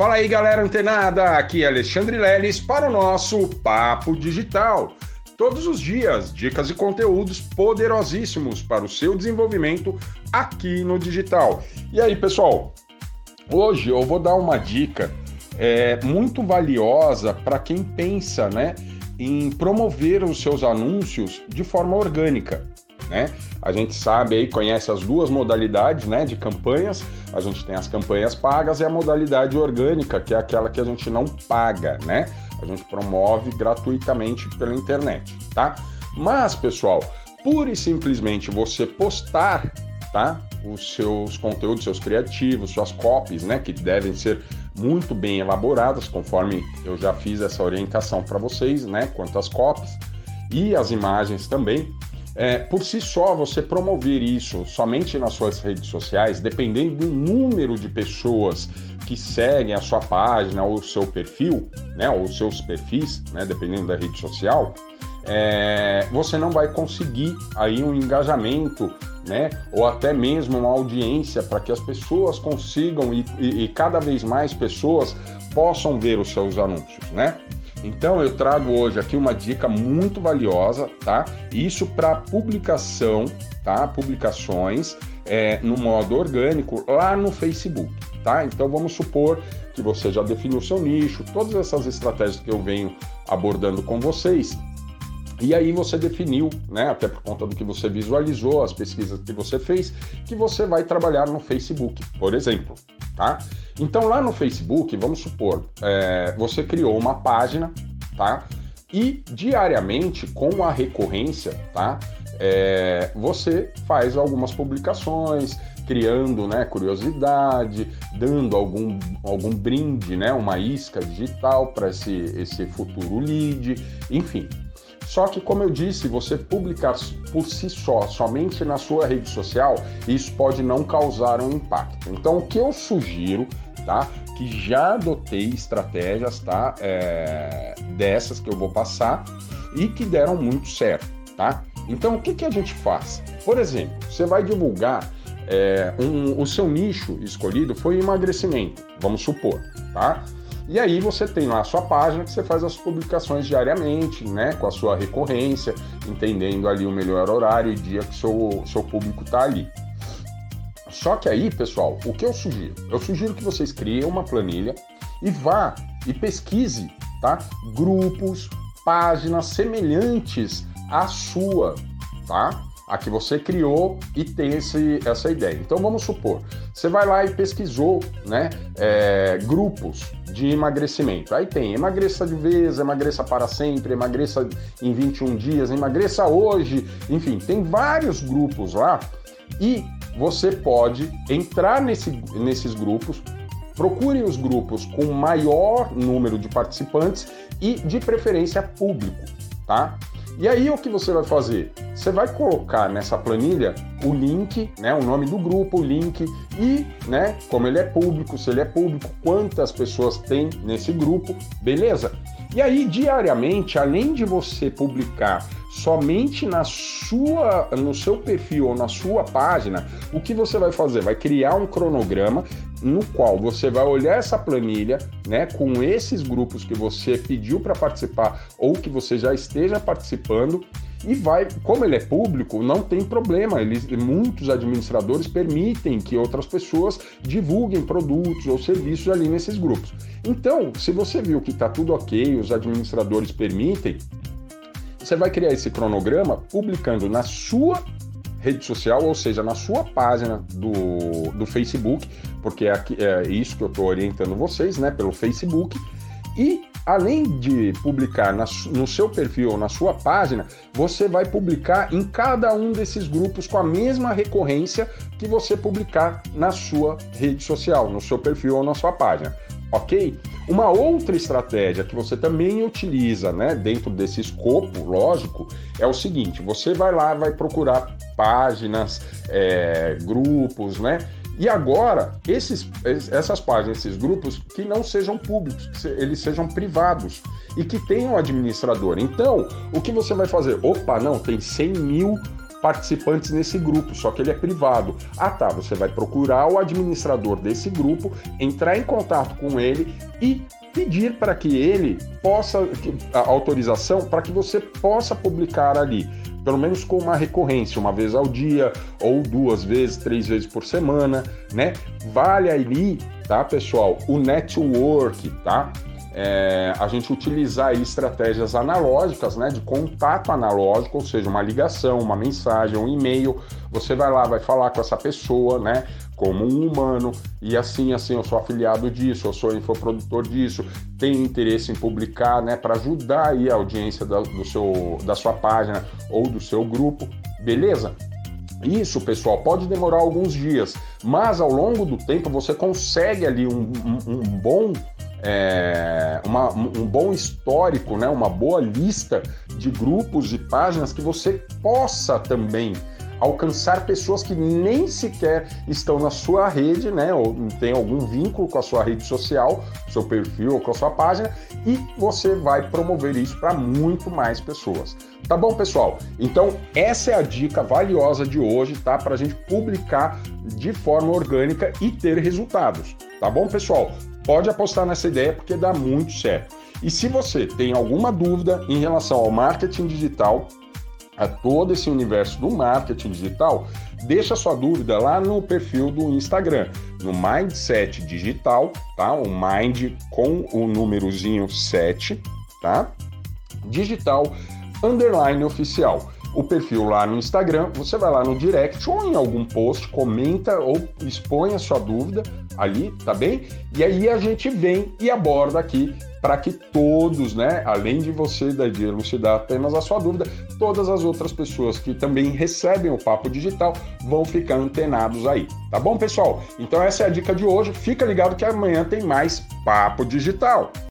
Fala aí, galera antenada! Aqui é Alexandre Leles para o nosso Papo Digital. Todos os dias, dicas e conteúdos poderosíssimos para o seu desenvolvimento aqui no digital. E aí, pessoal? Hoje eu vou dar uma dica é, muito valiosa para quem pensa né, em promover os seus anúncios de forma orgânica né? A gente sabe aí, conhece as duas modalidades, né, de campanhas. A gente tem as campanhas pagas e a modalidade orgânica, que é aquela que a gente não paga, né? A gente promove gratuitamente pela internet, tá? Mas, pessoal, pura e simplesmente você postar, tá? Os seus conteúdos, seus criativos, suas copies, né, que devem ser muito bem elaboradas, conforme eu já fiz essa orientação para vocês, né, quanto às copies e as imagens também. É, por si só, você promover isso somente nas suas redes sociais, dependendo do número de pessoas que seguem a sua página ou o seu perfil, né, ou os seus perfis, né, dependendo da rede social, é, você não vai conseguir aí um engajamento, né, ou até mesmo uma audiência para que as pessoas consigam e, e, e cada vez mais pessoas possam ver os seus anúncios, né? Então eu trago hoje aqui uma dica muito valiosa, tá? Isso para publicação, tá? Publicações é, no modo orgânico lá no Facebook, tá? Então vamos supor que você já definiu seu nicho, todas essas estratégias que eu venho abordando com vocês. E aí você definiu, né, até por conta do que você visualizou, as pesquisas que você fez, que você vai trabalhar no Facebook, por exemplo, tá? Então lá no Facebook, vamos supor, é, você criou uma página, tá? E diariamente, com a recorrência, tá? É, você faz algumas publicações, criando né, curiosidade, dando algum, algum brinde, né, uma isca digital para esse, esse futuro lead, enfim. Só que, como eu disse, você publicar por si só, somente na sua rede social, isso pode não causar um impacto. Então, o que eu sugiro tá? Que já adotei estratégias, tá? É, dessas que eu vou passar e que deram muito certo, tá? Então, o que, que a gente faz? Por exemplo, você vai divulgar é, um, o seu nicho escolhido foi emagrecimento, vamos supor, tá? E aí você tem lá a sua página que você faz as publicações diariamente, né? Com a sua recorrência, entendendo ali o melhor horário e dia que seu, seu público está ali. Só que aí, pessoal, o que eu sugiro? Eu sugiro que vocês criem uma planilha e vá e pesquise, tá? Grupos, páginas semelhantes à sua, tá? A que você criou e tem esse, essa ideia. Então vamos supor, você vai lá e pesquisou, né? É, grupos de emagrecimento. Aí tem emagreça de vez, emagreça para sempre, emagreça em 21 dias, emagreça hoje, enfim, tem vários grupos lá e você pode entrar nesse, nesses grupos, procure os grupos com maior número de participantes e de preferência público, tá? E aí o que você vai fazer? Você vai colocar nessa planilha o link, né, o nome do grupo, o link e, né, como ele é público, se ele é público, quantas pessoas tem nesse grupo, beleza? E aí diariamente, além de você publicar somente na sua, no seu perfil ou na sua página, o que você vai fazer? Vai criar um cronograma no qual você vai olhar essa planilha, né, com esses grupos que você pediu para participar ou que você já esteja participando e vai, como ele é público, não tem problema. Eles, muitos administradores permitem que outras pessoas divulguem produtos ou serviços ali nesses grupos. Então, se você viu que está tudo ok, os administradores permitem, você vai criar esse cronograma publicando na sua rede social, ou seja, na sua página do, do Facebook, porque é, aqui, é isso que eu estou orientando vocês, né, pelo Facebook. E além de publicar na, no seu perfil ou na sua página, você vai publicar em cada um desses grupos com a mesma recorrência que você publicar na sua rede social, no seu perfil ou na sua página ok? Uma outra estratégia que você também utiliza, né, dentro desse escopo, lógico, é o seguinte: você vai lá, vai procurar páginas, é, grupos, né? E agora, esses, essas páginas, esses grupos, que não sejam públicos, que eles sejam privados e que tenham administrador. Então, o que você vai fazer? Opa, não, tem 100 mil participantes nesse grupo, só que ele é privado. Ah, tá, você vai procurar o administrador desse grupo, entrar em contato com ele e pedir para que ele possa a autorização para que você possa publicar ali pelo menos com uma recorrência, uma vez ao dia, ou duas vezes, três vezes por semana, né? Vale ali, tá, pessoal, o network, tá? É, a gente utilizar estratégias analógicas, né, de contato analógico, ou seja, uma ligação, uma mensagem, um e-mail. Você vai lá, vai falar com essa pessoa, né, como um humano, e assim, assim, eu sou afiliado disso, eu sou infoprodutor disso, tenho interesse em publicar, né, para ajudar aí a audiência da, do seu, da sua página ou do seu grupo, beleza? Isso, pessoal, pode demorar alguns dias, mas ao longo do tempo você consegue ali um, um, um bom é, uma, um bom histórico, né, uma boa lista de grupos e páginas que você possa também alcançar pessoas que nem sequer estão na sua rede, né, ou tem algum vínculo com a sua rede social, seu perfil ou com a sua página, e você vai promover isso para muito mais pessoas. Tá bom, pessoal? Então, essa é a dica valiosa de hoje, tá? Para a gente publicar de forma orgânica e ter resultados. Tá bom, pessoal? Pode apostar nessa ideia porque dá muito certo. E se você tem alguma dúvida em relação ao marketing digital, a todo esse universo do marketing digital, deixa sua dúvida lá no perfil do Instagram, no Mindset Digital, tá? O Mind com o númerozinho 7, tá? Digital underline oficial. O perfil lá no Instagram, você vai lá no direct ou em algum post, comenta ou expõe a sua dúvida ali, tá bem? E aí a gente vem e aborda aqui para que todos, né, além de você de elucidar apenas a sua dúvida, todas as outras pessoas que também recebem o papo digital vão ficar antenados aí, tá bom, pessoal? Então essa é a dica de hoje. Fica ligado que amanhã tem mais papo digital.